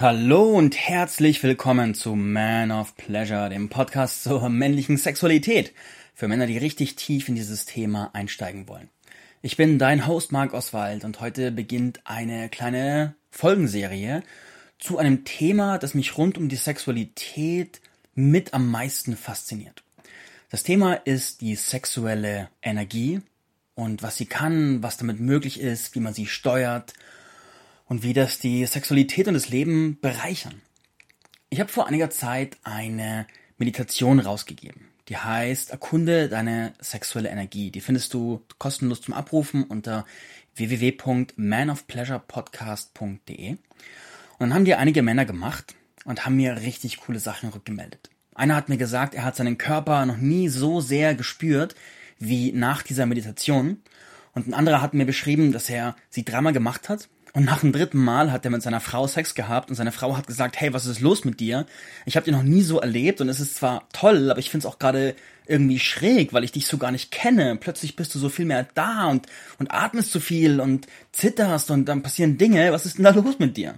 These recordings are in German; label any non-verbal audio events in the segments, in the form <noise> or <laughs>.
Hallo und herzlich willkommen zu Man of Pleasure, dem Podcast zur männlichen Sexualität für Männer, die richtig tief in dieses Thema einsteigen wollen. Ich bin dein Host Marc Oswald und heute beginnt eine kleine Folgenserie zu einem Thema, das mich rund um die Sexualität mit am meisten fasziniert. Das Thema ist die sexuelle Energie und was sie kann, was damit möglich ist, wie man sie steuert und wie das die Sexualität und das Leben bereichern. Ich habe vor einiger Zeit eine Meditation rausgegeben. Die heißt Erkunde deine sexuelle Energie. Die findest du kostenlos zum Abrufen unter www.manofpleasurepodcast.de. Und dann haben die einige Männer gemacht und haben mir richtig coole Sachen rückgemeldet. Einer hat mir gesagt, er hat seinen Körper noch nie so sehr gespürt wie nach dieser Meditation. Und ein anderer hat mir beschrieben, dass er sie dreimal gemacht hat und nach dem dritten Mal hat er mit seiner Frau Sex gehabt und seine Frau hat gesagt, hey, was ist los mit dir? Ich habe dich noch nie so erlebt und es ist zwar toll, aber ich finde es auch gerade irgendwie schräg, weil ich dich so gar nicht kenne. Plötzlich bist du so viel mehr da und, und atmest so viel und zitterst und dann passieren Dinge. Was ist denn da los mit dir?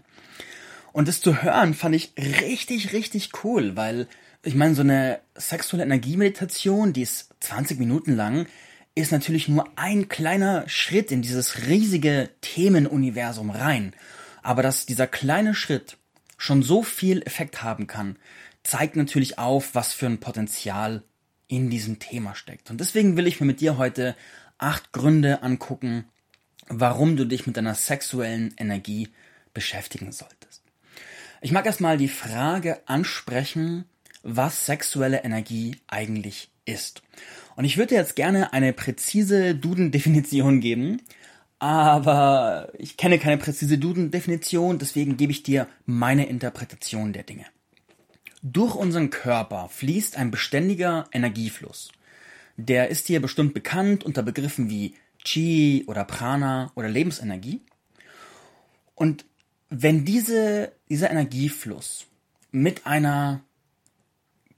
Und das zu hören fand ich richtig, richtig cool, weil ich meine, so eine sexuelle Energiemeditation, die ist 20 Minuten lang, ist natürlich nur ein kleiner Schritt in dieses riesige Themenuniversum rein. Aber dass dieser kleine Schritt schon so viel Effekt haben kann, zeigt natürlich auf, was für ein Potenzial in diesem Thema steckt. Und deswegen will ich mir mit dir heute acht Gründe angucken, warum du dich mit deiner sexuellen Energie beschäftigen solltest. Ich mag erstmal die Frage ansprechen, was sexuelle Energie eigentlich ist. Und ich würde jetzt gerne eine präzise Duden-Definition geben, aber ich kenne keine präzise Duden-Definition, deswegen gebe ich dir meine Interpretation der Dinge. Durch unseren Körper fließt ein beständiger Energiefluss. Der ist dir bestimmt bekannt unter Begriffen wie Chi oder Prana oder Lebensenergie. Und wenn diese, dieser Energiefluss mit einer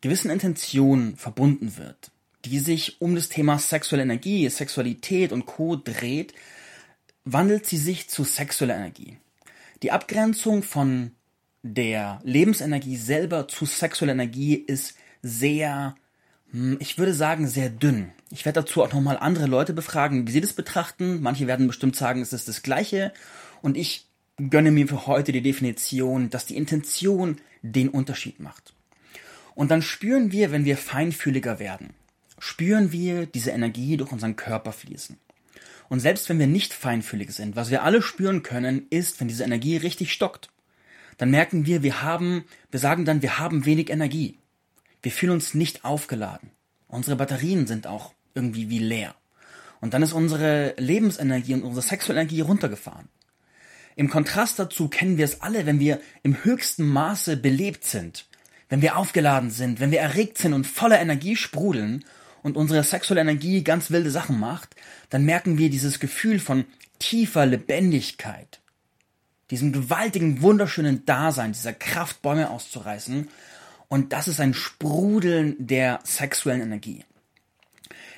gewissen Intention verbunden wird, die sich um das Thema sexuelle Energie, Sexualität und Co. dreht, wandelt sie sich zu sexueller Energie. Die Abgrenzung von der Lebensenergie selber zu sexueller Energie ist sehr, hm, ich würde sagen, sehr dünn. Ich werde dazu auch nochmal andere Leute befragen, wie sie das betrachten. Manche werden bestimmt sagen, es ist das Gleiche. Und ich gönne mir für heute die Definition, dass die Intention den Unterschied macht. Und dann spüren wir, wenn wir feinfühliger werden, spüren wir diese Energie durch unseren Körper fließen. Und selbst wenn wir nicht feinfühlig sind, was wir alle spüren können, ist, wenn diese Energie richtig stockt, dann merken wir, wir haben, wir sagen dann, wir haben wenig Energie. Wir fühlen uns nicht aufgeladen. Unsere Batterien sind auch irgendwie wie leer. Und dann ist unsere Lebensenergie und unsere sexuelle Energie runtergefahren. Im Kontrast dazu kennen wir es alle, wenn wir im höchsten Maße belebt sind, wenn wir aufgeladen sind, wenn wir erregt sind und voller Energie sprudeln und unsere sexuelle Energie ganz wilde Sachen macht, dann merken wir dieses Gefühl von tiefer Lebendigkeit, diesem gewaltigen, wunderschönen Dasein, dieser Kraft, Bäume auszureißen. Und das ist ein Sprudeln der sexuellen Energie.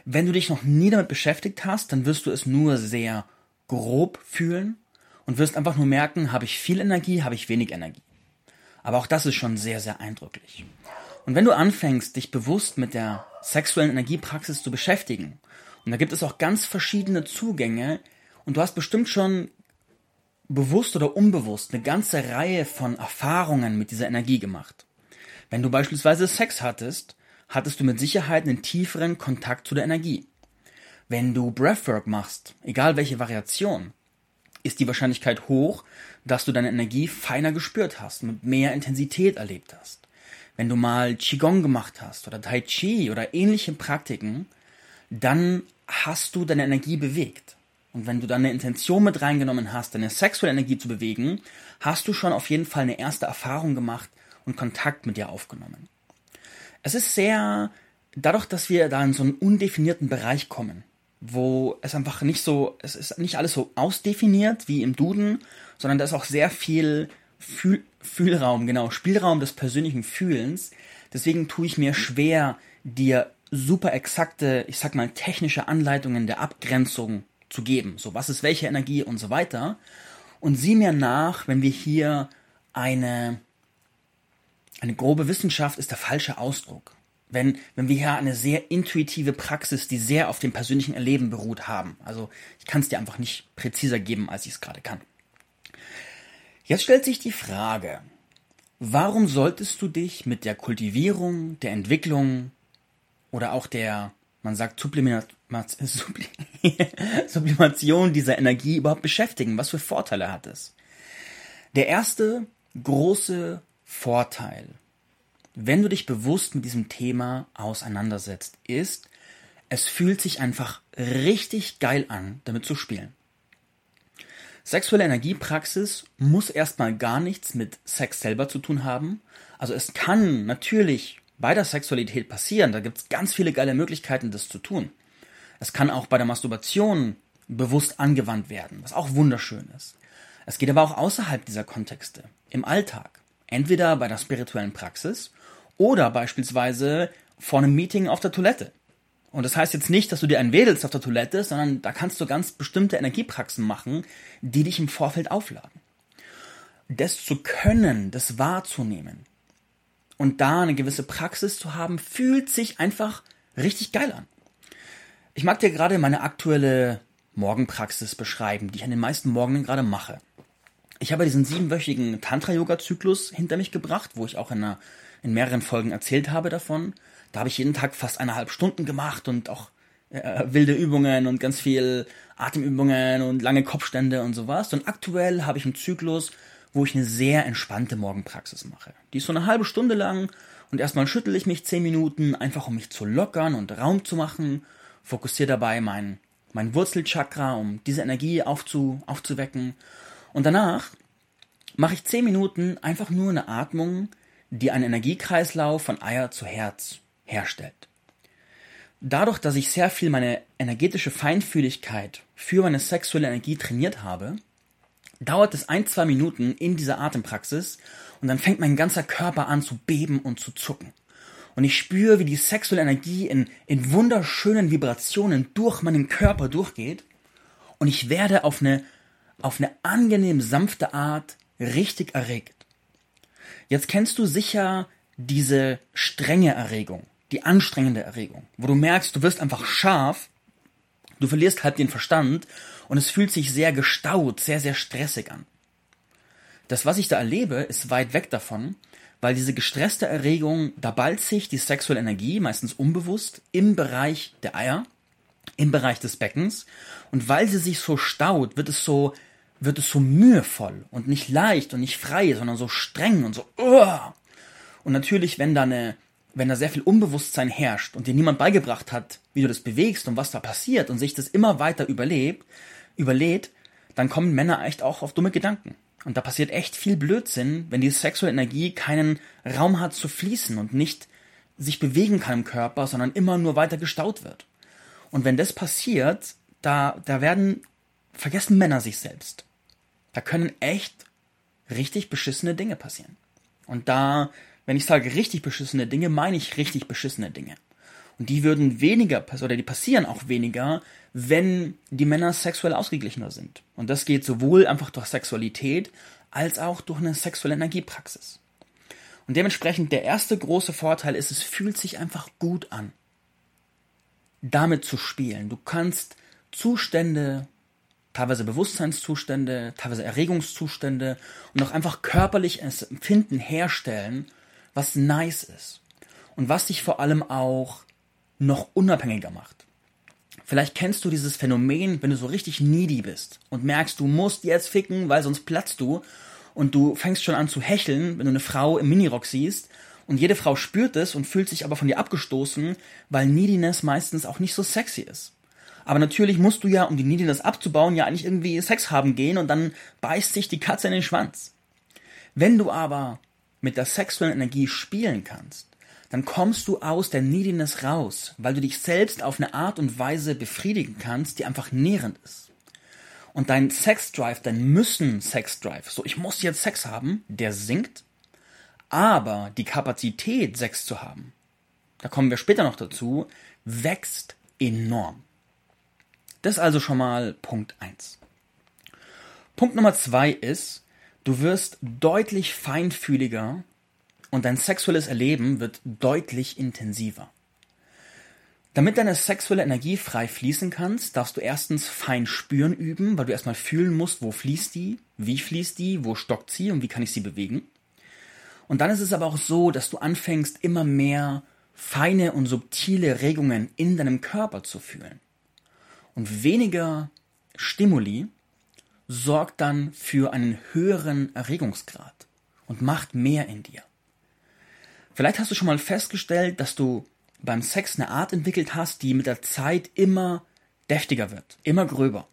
Wenn du dich noch nie damit beschäftigt hast, dann wirst du es nur sehr grob fühlen und wirst einfach nur merken, habe ich viel Energie, habe ich wenig Energie. Aber auch das ist schon sehr, sehr eindrücklich. Und wenn du anfängst, dich bewusst mit der sexuellen Energiepraxis zu beschäftigen, und da gibt es auch ganz verschiedene Zugänge, und du hast bestimmt schon bewusst oder unbewusst eine ganze Reihe von Erfahrungen mit dieser Energie gemacht. Wenn du beispielsweise Sex hattest, hattest du mit Sicherheit einen tieferen Kontakt zu der Energie. Wenn du Breathwork machst, egal welche Variation, ist die Wahrscheinlichkeit hoch, dass du deine Energie feiner gespürt hast, mit mehr Intensität erlebt hast wenn du mal Qigong gemacht hast oder Tai Chi oder ähnliche Praktiken, dann hast du deine Energie bewegt. Und wenn du dann eine Intention mit reingenommen hast, deine sexuelle Energie zu bewegen, hast du schon auf jeden Fall eine erste Erfahrung gemacht und Kontakt mit dir aufgenommen. Es ist sehr, dadurch, dass wir da in so einen undefinierten Bereich kommen, wo es einfach nicht so, es ist nicht alles so ausdefiniert wie im Duden, sondern da ist auch sehr viel Fühl Fühlraum, genau, Spielraum des persönlichen Fühlens. Deswegen tue ich mir schwer, dir super exakte, ich sag mal, technische Anleitungen der Abgrenzung zu geben. So, was ist welche Energie und so weiter. Und sieh mir nach, wenn wir hier eine, eine grobe Wissenschaft ist der falsche Ausdruck. Wenn, wenn wir hier eine sehr intuitive Praxis, die sehr auf dem persönlichen Erleben beruht haben. Also ich kann es dir einfach nicht präziser geben, als ich es gerade kann. Jetzt stellt sich die Frage, warum solltest du dich mit der Kultivierung, der Entwicklung oder auch der, man sagt, <laughs> Sublimation dieser Energie überhaupt beschäftigen? Was für Vorteile hat es? Der erste große Vorteil, wenn du dich bewusst mit diesem Thema auseinandersetzt, ist, es fühlt sich einfach richtig geil an, damit zu spielen. Sexuelle Energiepraxis muss erstmal gar nichts mit Sex selber zu tun haben. Also es kann natürlich bei der Sexualität passieren, da gibt es ganz viele geile Möglichkeiten, das zu tun. Es kann auch bei der Masturbation bewusst angewandt werden, was auch wunderschön ist. Es geht aber auch außerhalb dieser Kontexte, im Alltag. Entweder bei der spirituellen Praxis oder beispielsweise vor einem Meeting auf der Toilette. Und das heißt jetzt nicht, dass du dir einen wedelst auf der Toilette, sondern da kannst du ganz bestimmte Energiepraxen machen, die dich im Vorfeld aufladen. Das zu können, das wahrzunehmen und da eine gewisse Praxis zu haben, fühlt sich einfach richtig geil an. Ich mag dir gerade meine aktuelle Morgenpraxis beschreiben, die ich an den meisten Morgen gerade mache ich habe diesen siebenwöchigen Tantra-Yoga-Zyklus hinter mich gebracht, wo ich auch in, einer, in mehreren Folgen erzählt habe davon. Da habe ich jeden Tag fast eineinhalb Stunden gemacht und auch äh, wilde Übungen und ganz viel Atemübungen und lange Kopfstände und sowas. Und aktuell habe ich einen Zyklus, wo ich eine sehr entspannte Morgenpraxis mache. Die ist so eine halbe Stunde lang und erstmal schüttel ich mich zehn Minuten, einfach um mich zu lockern und Raum zu machen, fokussiere dabei mein, mein Wurzelchakra, um diese Energie aufzu, aufzuwecken und danach mache ich 10 Minuten einfach nur eine Atmung, die einen Energiekreislauf von Eier zu Herz herstellt. Dadurch, dass ich sehr viel meine energetische Feinfühligkeit für meine sexuelle Energie trainiert habe, dauert es ein, zwei Minuten in dieser Atempraxis und dann fängt mein ganzer Körper an zu beben und zu zucken. Und ich spüre, wie die sexuelle Energie in, in wunderschönen Vibrationen durch meinen Körper durchgeht und ich werde auf eine auf eine angenehm sanfte Art richtig erregt. Jetzt kennst du sicher diese strenge Erregung, die anstrengende Erregung, wo du merkst, du wirst einfach scharf, du verlierst halb den Verstand und es fühlt sich sehr gestaut, sehr, sehr stressig an. Das, was ich da erlebe, ist weit weg davon, weil diese gestresste Erregung, da ballt sich die sexuelle Energie, meistens unbewusst, im Bereich der Eier, im Bereich des Beckens. Und weil sie sich so staut, wird es so wird es so mühevoll und nicht leicht und nicht frei, sondern so streng und so. Uh. Und natürlich, wenn da eine, wenn da sehr viel Unbewusstsein herrscht und dir niemand beigebracht hat, wie du das bewegst und was da passiert und sich das immer weiter überlebt, überlädt, dann kommen Männer echt auch auf dumme Gedanken. Und da passiert echt viel Blödsinn, wenn die sexuelle Energie keinen Raum hat zu fließen und nicht sich bewegen kann im Körper, sondern immer nur weiter gestaut wird. Und wenn das passiert, da, da werden vergessen Männer sich selbst. Da können echt richtig beschissene Dinge passieren. Und da, wenn ich sage richtig beschissene Dinge, meine ich richtig beschissene Dinge. Und die würden weniger, oder die passieren auch weniger, wenn die Männer sexuell ausgeglichener sind. Und das geht sowohl einfach durch Sexualität als auch durch eine sexuelle Energiepraxis. Und dementsprechend der erste große Vorteil ist, es fühlt sich einfach gut an, damit zu spielen. Du kannst Zustände teilweise Bewusstseinszustände, teilweise Erregungszustände und auch einfach körperliches Empfinden herstellen, was nice ist. Und was dich vor allem auch noch unabhängiger macht. Vielleicht kennst du dieses Phänomen, wenn du so richtig needy bist und merkst, du musst jetzt ficken, weil sonst platzt du und du fängst schon an zu hecheln, wenn du eine Frau im Minirock siehst und jede Frau spürt es und fühlt sich aber von dir abgestoßen, weil Neediness meistens auch nicht so sexy ist. Aber natürlich musst du ja, um die Neediness abzubauen, ja eigentlich irgendwie Sex haben gehen und dann beißt sich die Katze in den Schwanz. Wenn du aber mit der sexuellen Energie spielen kannst, dann kommst du aus der Neediness raus, weil du dich selbst auf eine Art und Weise befriedigen kannst, die einfach nährend ist. Und dein Sexdrive, dein Müssen-Sexdrive, so ich muss jetzt Sex haben, der sinkt, aber die Kapazität, Sex zu haben, da kommen wir später noch dazu, wächst enorm. Das also schon mal Punkt 1. Punkt Nummer 2 ist, Du wirst deutlich feinfühliger und dein sexuelles Erleben wird deutlich intensiver. Damit deine sexuelle Energie frei fließen kannst, darfst du erstens fein spüren üben, weil du erstmal fühlen musst, wo fließt die, wie fließt die, wo stockt sie und wie kann ich sie bewegen. Und dann ist es aber auch so, dass du anfängst, immer mehr feine und subtile Regungen in deinem Körper zu fühlen. Und weniger Stimuli sorgt dann für einen höheren Erregungsgrad und macht mehr in dir. Vielleicht hast du schon mal festgestellt, dass du beim Sex eine Art entwickelt hast, die mit der Zeit immer deftiger wird, immer gröber.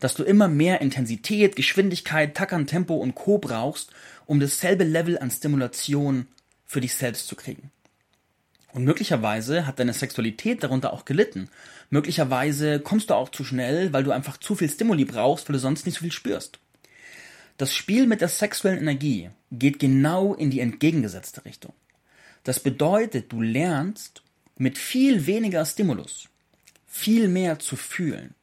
Dass du immer mehr Intensität, Geschwindigkeit, Tackern, Tempo und Co. brauchst, um dasselbe Level an Stimulation für dich selbst zu kriegen. Und möglicherweise hat deine Sexualität darunter auch gelitten. Möglicherweise kommst du auch zu schnell, weil du einfach zu viel Stimuli brauchst, weil du sonst nicht so viel spürst. Das Spiel mit der sexuellen Energie geht genau in die entgegengesetzte Richtung. Das bedeutet, du lernst, mit viel weniger Stimulus viel mehr zu fühlen.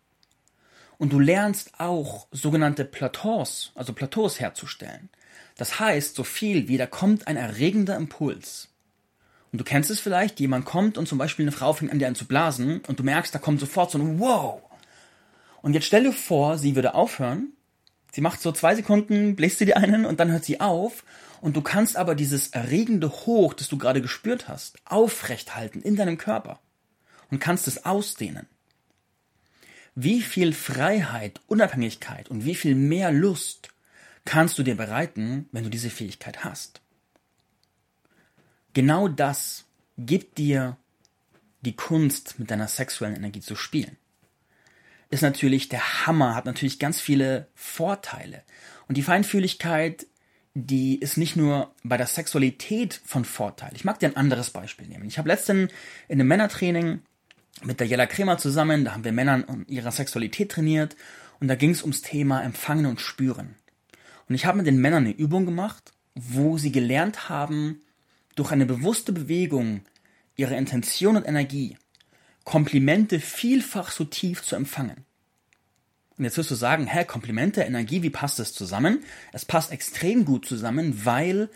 Und du lernst auch sogenannte Plateaus, also Plateaus herzustellen. Das heißt, so viel wie da kommt ein erregender Impuls. Und du kennst es vielleicht, jemand kommt und zum Beispiel eine Frau fängt an dir an zu blasen und du merkst, da kommt sofort so ein Wow. Und jetzt stell dir vor, sie würde aufhören, sie macht so zwei Sekunden, bläst sie dir einen und dann hört sie auf und du kannst aber dieses erregende Hoch, das du gerade gespürt hast, aufrecht halten in deinem Körper und kannst es ausdehnen. Wie viel Freiheit, Unabhängigkeit und wie viel mehr Lust kannst du dir bereiten, wenn du diese Fähigkeit hast? Genau das gibt dir die Kunst, mit deiner sexuellen Energie zu spielen. Ist natürlich der Hammer, hat natürlich ganz viele Vorteile. Und die Feinfühligkeit die ist nicht nur bei der Sexualität von Vorteil. Ich mag dir ein anderes Beispiel nehmen. Ich habe letztens in einem Männertraining mit der Jella Kremer zusammen, da haben wir Männer in ihrer Sexualität trainiert und da ging es ums Thema Empfangen und Spüren. Und ich habe mit den Männern eine Übung gemacht, wo sie gelernt haben, durch eine bewusste Bewegung ihre Intention und Energie Komplimente vielfach so tief zu empfangen. Und jetzt wirst du sagen, hä, Komplimente, Energie, wie passt das zusammen? Es passt extrem gut zusammen, weil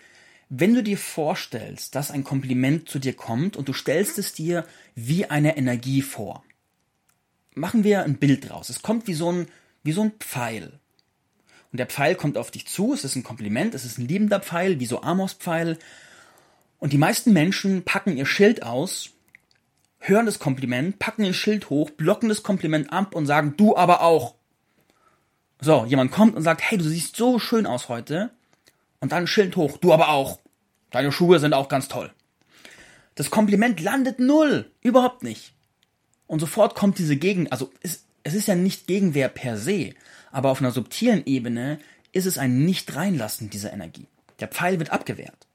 wenn du dir vorstellst, dass ein Kompliment zu dir kommt und du stellst es dir wie eine Energie vor. Machen wir ein Bild draus. Es kommt wie so ein, wie so ein Pfeil. Und der Pfeil kommt auf dich zu, es ist ein Kompliment, es ist ein liebender Pfeil, wie so Amos-Pfeil. Und die meisten Menschen packen ihr Schild aus, hören das Kompliment, packen ihr Schild hoch, blocken das Kompliment ab und sagen, du aber auch. So, jemand kommt und sagt, hey, du siehst so schön aus heute. Und dann Schild hoch, du aber auch. Deine Schuhe sind auch ganz toll. Das Kompliment landet null. Überhaupt nicht. Und sofort kommt diese Gegen, also es, es ist ja nicht Gegenwehr per se, aber auf einer subtilen Ebene ist es ein Nicht-Reinlassen dieser Energie. Der Pfeil wird abgewehrt.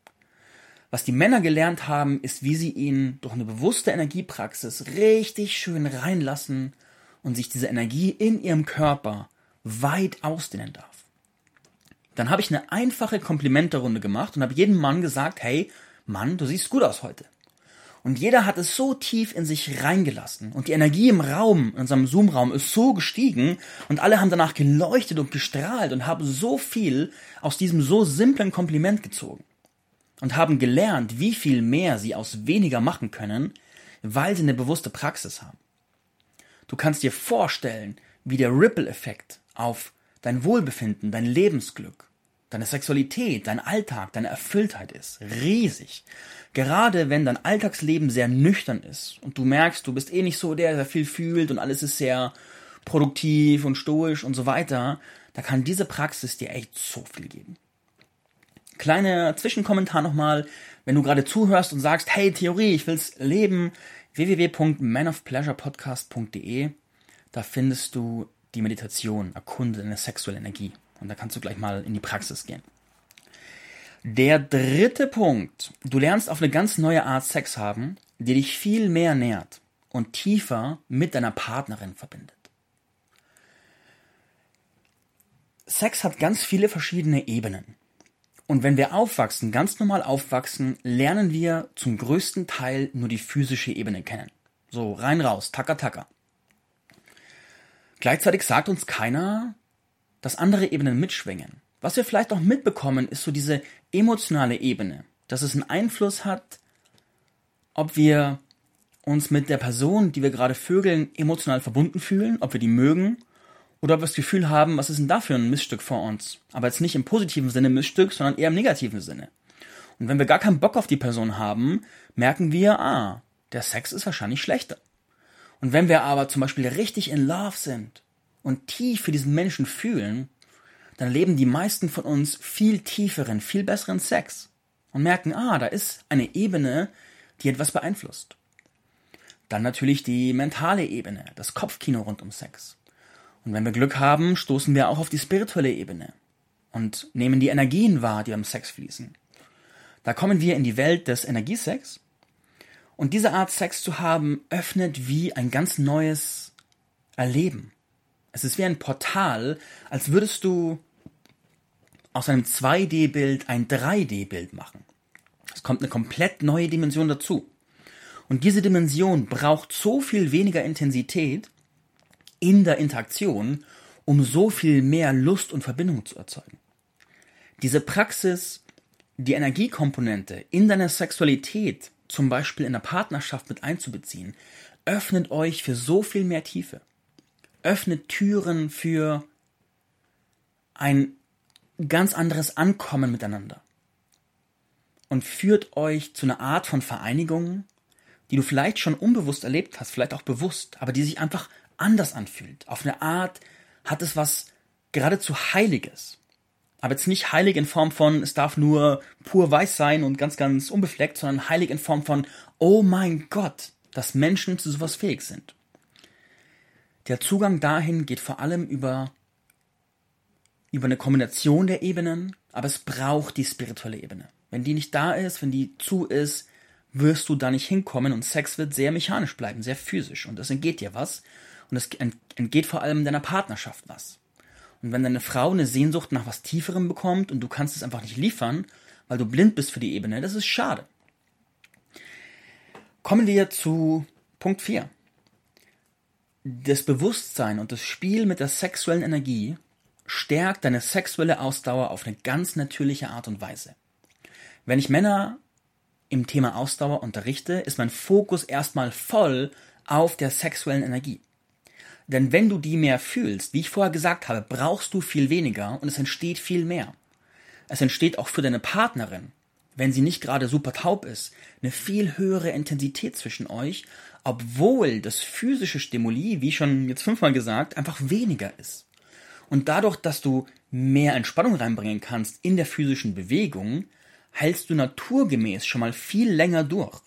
Was die Männer gelernt haben, ist, wie sie ihn durch eine bewusste Energiepraxis richtig schön reinlassen und sich diese Energie in ihrem Körper weit ausdehnen darf. Dann habe ich eine einfache Komplimenterunde gemacht und habe jedem Mann gesagt, hey, Mann, du siehst gut aus heute. Und jeder hat es so tief in sich reingelassen und die Energie im Raum, in unserem Zoom-Raum ist so gestiegen und alle haben danach geleuchtet und gestrahlt und haben so viel aus diesem so simplen Kompliment gezogen und haben gelernt, wie viel mehr sie aus weniger machen können, weil sie eine bewusste Praxis haben. Du kannst dir vorstellen, wie der Ripple-Effekt auf dein Wohlbefinden, dein Lebensglück, deine Sexualität, dein Alltag, deine Erfülltheit ist. Riesig. Gerade wenn dein Alltagsleben sehr nüchtern ist und du merkst, du bist eh nicht so der, der viel fühlt und alles ist sehr produktiv und stoisch und so weiter, da kann diese Praxis dir echt so viel geben. Kleiner Zwischenkommentar nochmal, wenn du gerade zuhörst und sagst, hey Theorie, ich will's leben, www.manofpleasurepodcast.de, da findest du die Meditation, erkunde deine sexuelle Energie. Und da kannst du gleich mal in die Praxis gehen. Der dritte Punkt. Du lernst auf eine ganz neue Art Sex haben, die dich viel mehr nährt und tiefer mit deiner Partnerin verbindet. Sex hat ganz viele verschiedene Ebenen. Und wenn wir aufwachsen, ganz normal aufwachsen, lernen wir zum größten Teil nur die physische Ebene kennen. So, rein raus, tacker tacker. Gleichzeitig sagt uns keiner, dass andere Ebenen mitschwingen. Was wir vielleicht auch mitbekommen, ist so diese emotionale Ebene, dass es einen Einfluss hat, ob wir uns mit der Person, die wir gerade vögeln, emotional verbunden fühlen, ob wir die mögen oder ob wir das Gefühl haben, was ist denn da für ein Missstück vor uns? Aber jetzt nicht im positiven Sinne Missstück, sondern eher im negativen Sinne. Und wenn wir gar keinen Bock auf die Person haben, merken wir, ah, der Sex ist wahrscheinlich schlechter. Und wenn wir aber zum Beispiel richtig in Love sind und tief für diesen Menschen fühlen, dann leben die meisten von uns viel tieferen, viel besseren Sex und merken, ah, da ist eine Ebene, die etwas beeinflusst. Dann natürlich die mentale Ebene, das Kopfkino rund um Sex. Und wenn wir Glück haben, stoßen wir auch auf die spirituelle Ebene und nehmen die Energien wahr, die am Sex fließen. Da kommen wir in die Welt des Energiesex. Und diese Art Sex zu haben, öffnet wie ein ganz neues Erleben. Es ist wie ein Portal, als würdest du aus einem 2D-Bild ein 3D-Bild machen. Es kommt eine komplett neue Dimension dazu. Und diese Dimension braucht so viel weniger Intensität in der Interaktion, um so viel mehr Lust und Verbindung zu erzeugen. Diese Praxis, die Energiekomponente in deiner Sexualität, zum Beispiel in der Partnerschaft mit einzubeziehen, öffnet euch für so viel mehr Tiefe. Öffnet Türen für ein ganz anderes Ankommen miteinander. Und führt euch zu einer Art von Vereinigung, die du vielleicht schon unbewusst erlebt hast, vielleicht auch bewusst, aber die sich einfach anders anfühlt. Auf eine Art hat es was geradezu Heiliges. Aber jetzt nicht heilig in Form von, es darf nur pur weiß sein und ganz, ganz unbefleckt, sondern heilig in Form von, oh mein Gott, dass Menschen zu sowas fähig sind. Der Zugang dahin geht vor allem über, über eine Kombination der Ebenen, aber es braucht die spirituelle Ebene. Wenn die nicht da ist, wenn die zu ist, wirst du da nicht hinkommen und Sex wird sehr mechanisch bleiben, sehr physisch und es entgeht dir was und es entgeht vor allem deiner Partnerschaft was. Und wenn deine Frau eine Sehnsucht nach was Tieferem bekommt und du kannst es einfach nicht liefern, weil du blind bist für die Ebene, das ist schade. Kommen wir zu Punkt 4. Das Bewusstsein und das Spiel mit der sexuellen Energie stärkt deine sexuelle Ausdauer auf eine ganz natürliche Art und Weise. Wenn ich Männer im Thema Ausdauer unterrichte, ist mein Fokus erstmal voll auf der sexuellen Energie. Denn wenn du die mehr fühlst, wie ich vorher gesagt habe, brauchst du viel weniger und es entsteht viel mehr. Es entsteht auch für deine Partnerin, wenn sie nicht gerade super taub ist, eine viel höhere Intensität zwischen euch, obwohl das physische Stimuli, wie schon jetzt fünfmal gesagt, einfach weniger ist. Und dadurch, dass du mehr Entspannung reinbringen kannst in der physischen Bewegung, hältst du naturgemäß schon mal viel länger durch.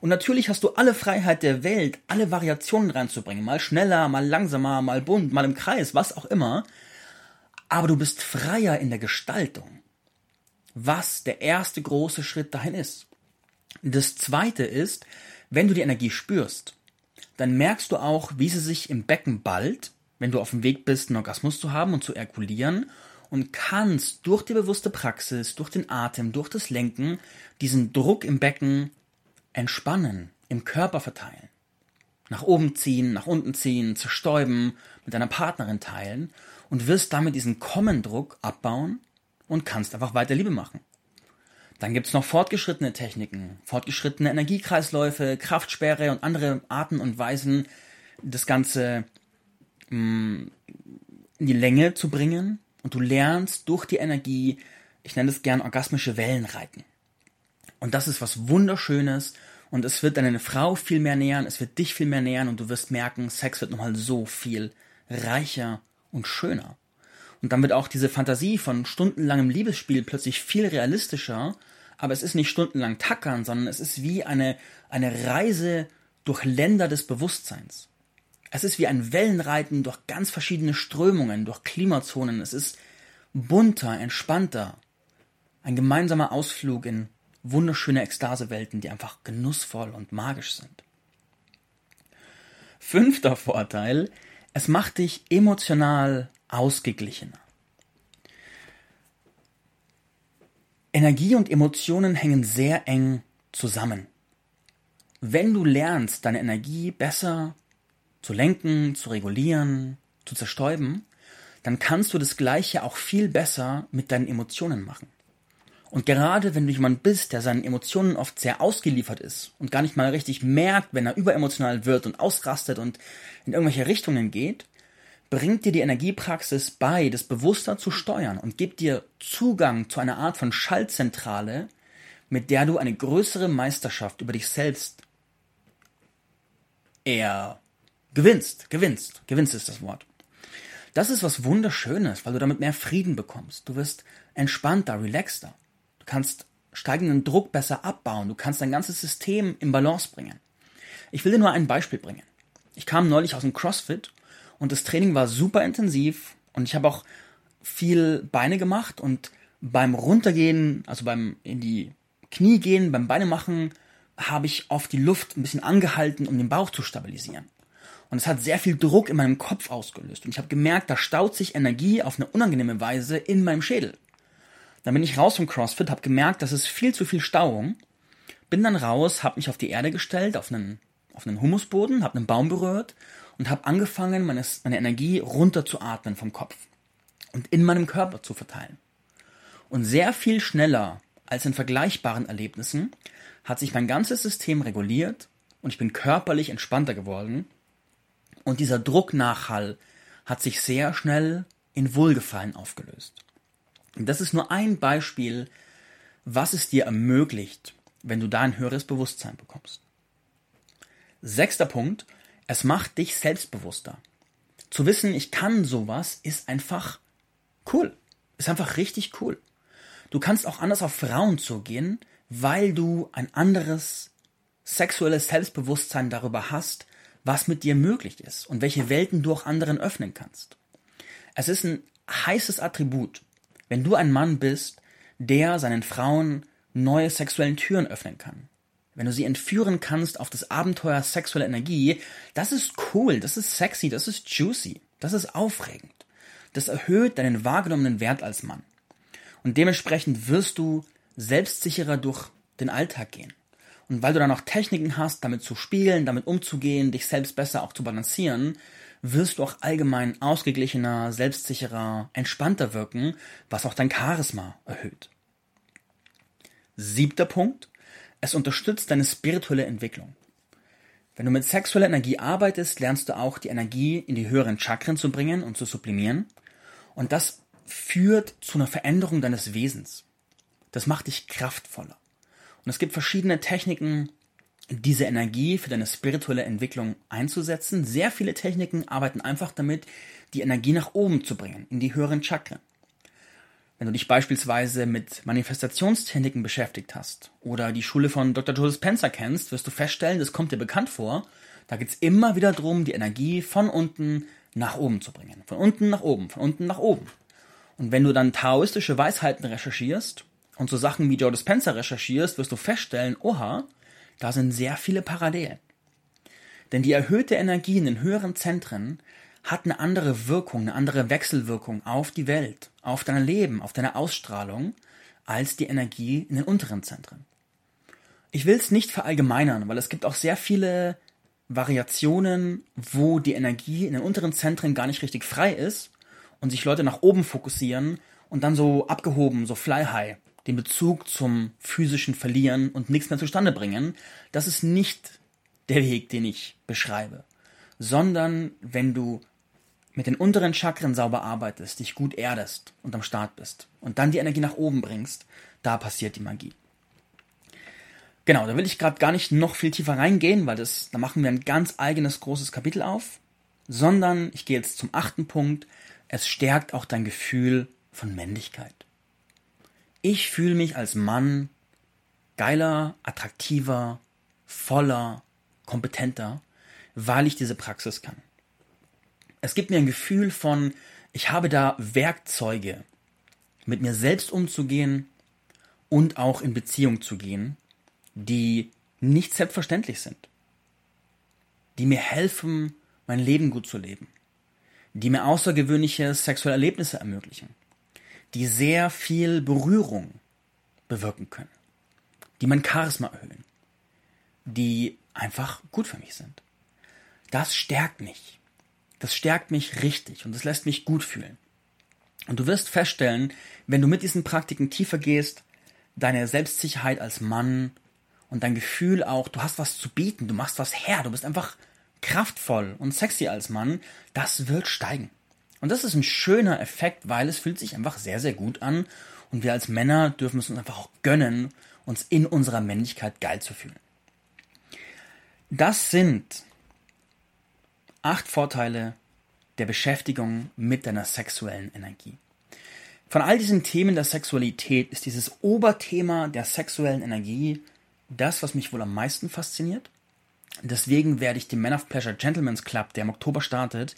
Und natürlich hast du alle Freiheit der Welt, alle Variationen reinzubringen. Mal schneller, mal langsamer, mal bunt, mal im Kreis, was auch immer. Aber du bist freier in der Gestaltung. Was der erste große Schritt dahin ist. Das zweite ist, wenn du die Energie spürst, dann merkst du auch, wie sie sich im Becken ballt, wenn du auf dem Weg bist, einen Orgasmus zu haben und zu erkulieren und kannst durch die bewusste Praxis, durch den Atem, durch das Lenken diesen Druck im Becken entspannen, im Körper verteilen. Nach oben ziehen, nach unten ziehen, zerstäuben, mit deiner Partnerin teilen und wirst damit diesen Kommendruck abbauen und kannst einfach weiter Liebe machen. Dann gibt's noch fortgeschrittene Techniken, fortgeschrittene Energiekreisläufe, Kraftsperre und andere Arten und Weisen, das Ganze mh, mm, in die Länge zu bringen und du lernst durch die Energie, ich nenne es gern orgasmische Wellen reiten. Und das ist was Wunderschönes und es wird deine Frau viel mehr nähern, es wird dich viel mehr nähern und du wirst merken, Sex wird nochmal so viel reicher und schöner. Und dann wird auch diese Fantasie von stundenlangem Liebesspiel plötzlich viel realistischer, aber es ist nicht stundenlang tackern, sondern es ist wie eine, eine Reise durch Länder des Bewusstseins. Es ist wie ein Wellenreiten durch ganz verschiedene Strömungen, durch Klimazonen. Es ist bunter, entspannter. Ein gemeinsamer Ausflug in wunderschöne Ekstasewelten, die einfach genussvoll und magisch sind. Fünfter Vorteil, es macht dich emotional ausgeglichener. Energie und Emotionen hängen sehr eng zusammen. Wenn du lernst, deine Energie besser zu lenken, zu regulieren, zu zerstäuben, dann kannst du das Gleiche auch viel besser mit deinen Emotionen machen. Und gerade wenn du jemand bist, der seinen Emotionen oft sehr ausgeliefert ist und gar nicht mal richtig merkt, wenn er überemotional wird und ausrastet und in irgendwelche Richtungen geht, bringt dir die Energiepraxis bei, das bewusster zu steuern und gibt dir Zugang zu einer Art von Schaltzentrale, mit der du eine größere Meisterschaft über dich selbst eher gewinnst, gewinnst, gewinnst ist das Wort. Das ist was Wunderschönes, weil du damit mehr Frieden bekommst. Du wirst entspannter, relaxter. Du kannst steigenden Druck besser abbauen. Du kannst dein ganzes System in Balance bringen. Ich will dir nur ein Beispiel bringen. Ich kam neulich aus dem CrossFit und das Training war super intensiv und ich habe auch viel Beine gemacht und beim Runtergehen, also beim in die Knie gehen, beim Beine machen, habe ich oft die Luft ein bisschen angehalten, um den Bauch zu stabilisieren. Und es hat sehr viel Druck in meinem Kopf ausgelöst. Und ich habe gemerkt, da staut sich Energie auf eine unangenehme Weise in meinem Schädel. Dann bin ich raus vom CrossFit, habe gemerkt, das ist viel zu viel Stauung. Bin dann raus, habe mich auf die Erde gestellt, auf einen, auf einen Humusboden, habe einen Baum berührt und habe angefangen, meine, meine Energie runter zu atmen vom Kopf und in meinem Körper zu verteilen. Und sehr viel schneller als in vergleichbaren Erlebnissen hat sich mein ganzes System reguliert und ich bin körperlich entspannter geworden und dieser Drucknachhall hat sich sehr schnell in Wohlgefallen aufgelöst. Das ist nur ein Beispiel, was es dir ermöglicht, wenn du da ein höheres Bewusstsein bekommst. Sechster Punkt, es macht dich selbstbewusster. Zu wissen, ich kann sowas, ist einfach cool. Ist einfach richtig cool. Du kannst auch anders auf Frauen zugehen, weil du ein anderes sexuelles Selbstbewusstsein darüber hast, was mit dir möglich ist und welche Welten du auch anderen öffnen kannst. Es ist ein heißes Attribut, wenn du ein Mann bist, der seinen Frauen neue sexuellen Türen öffnen kann. Wenn du sie entführen kannst auf das Abenteuer sexuelle Energie, das ist cool, das ist sexy, das ist juicy, das ist aufregend. Das erhöht deinen wahrgenommenen Wert als Mann. Und dementsprechend wirst du selbstsicherer durch den Alltag gehen. Und weil du dann noch Techniken hast, damit zu spielen, damit umzugehen, dich selbst besser auch zu balancieren, wirst du auch allgemein ausgeglichener, selbstsicherer, entspannter wirken, was auch dein Charisma erhöht. Siebter Punkt. Es unterstützt deine spirituelle Entwicklung. Wenn du mit sexueller Energie arbeitest, lernst du auch die Energie in die höheren Chakren zu bringen und zu sublimieren. Und das führt zu einer Veränderung deines Wesens. Das macht dich kraftvoller. Und es gibt verschiedene Techniken, diese Energie für deine spirituelle Entwicklung einzusetzen. Sehr viele Techniken arbeiten einfach damit, die Energie nach oben zu bringen, in die höheren Chakren. Wenn du dich beispielsweise mit Manifestationstechniken beschäftigt hast oder die Schule von Dr. Joe Spencer kennst, wirst du feststellen, das kommt dir bekannt vor. Da geht es immer wieder darum, die Energie von unten nach oben zu bringen. Von unten nach oben, von unten nach oben. Und wenn du dann taoistische Weisheiten recherchierst und so Sachen wie Joe Dispenza recherchierst, wirst du feststellen, oha, da sind sehr viele Parallelen. Denn die erhöhte Energie in den höheren Zentren hat eine andere Wirkung, eine andere Wechselwirkung auf die Welt, auf dein Leben, auf deine Ausstrahlung, als die Energie in den unteren Zentren. Ich will es nicht verallgemeinern, weil es gibt auch sehr viele Variationen, wo die Energie in den unteren Zentren gar nicht richtig frei ist und sich Leute nach oben fokussieren und dann so abgehoben, so fly high den Bezug zum physischen verlieren und nichts mehr zustande bringen, das ist nicht der Weg, den ich beschreibe, sondern wenn du mit den unteren Chakren sauber arbeitest, dich gut erdest und am Start bist und dann die Energie nach oben bringst, da passiert die Magie. Genau, da will ich gerade gar nicht noch viel tiefer reingehen, weil das, da machen wir ein ganz eigenes großes Kapitel auf, sondern ich gehe jetzt zum achten Punkt. Es stärkt auch dein Gefühl von Männlichkeit. Ich fühle mich als Mann geiler, attraktiver, voller, kompetenter, weil ich diese Praxis kann. Es gibt mir ein Gefühl von, ich habe da Werkzeuge, mit mir selbst umzugehen und auch in Beziehung zu gehen, die nicht selbstverständlich sind, die mir helfen, mein Leben gut zu leben, die mir außergewöhnliche sexuelle Erlebnisse ermöglichen, die sehr viel Berührung bewirken können, die mein Charisma erhöhen, die einfach gut für mich sind. Das stärkt mich. Das stärkt mich richtig und das lässt mich gut fühlen. Und du wirst feststellen, wenn du mit diesen Praktiken tiefer gehst, deine Selbstsicherheit als Mann und dein Gefühl auch, du hast was zu bieten, du machst was her, du bist einfach kraftvoll und sexy als Mann, das wird steigen. Und das ist ein schöner Effekt, weil es fühlt sich einfach sehr, sehr gut an. Und wir als Männer dürfen es uns einfach auch gönnen, uns in unserer Männlichkeit geil zu fühlen. Das sind acht Vorteile der Beschäftigung mit deiner sexuellen Energie. Von all diesen Themen der Sexualität ist dieses Oberthema der sexuellen Energie das, was mich wohl am meisten fasziniert. Deswegen werde ich den Men of Pleasure Gentlemen's Club, der im Oktober startet,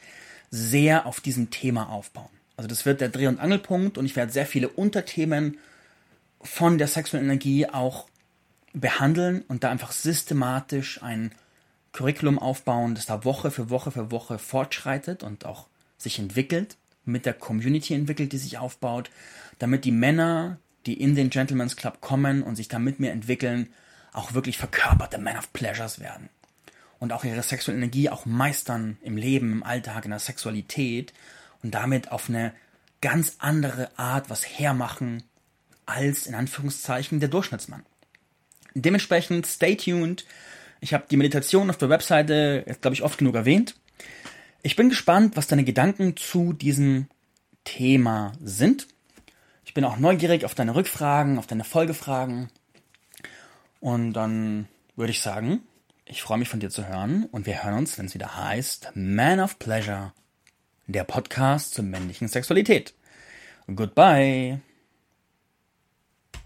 sehr auf diesem Thema aufbauen. Also das wird der Dreh- und Angelpunkt und ich werde sehr viele Unterthemen von der sexuellen Energie auch behandeln und da einfach systematisch ein Curriculum aufbauen, das da Woche für Woche für Woche fortschreitet und auch sich entwickelt, mit der Community entwickelt, die sich aufbaut, damit die Männer, die in den Gentleman's Club kommen und sich da mit mir entwickeln, auch wirklich verkörperte Men of Pleasures werden. Und auch ihre sexuelle Energie auch meistern im Leben, im Alltag, in der Sexualität und damit auf eine ganz andere Art was hermachen als in Anführungszeichen der Durchschnittsmann. Dementsprechend stay tuned ich habe die Meditation auf der Webseite, glaube ich, oft genug erwähnt. Ich bin gespannt, was deine Gedanken zu diesem Thema sind. Ich bin auch neugierig auf deine Rückfragen, auf deine Folgefragen. Und dann würde ich sagen, ich freue mich von dir zu hören und wir hören uns, wenn es wieder heißt Man of Pleasure, der Podcast zur männlichen Sexualität. Goodbye.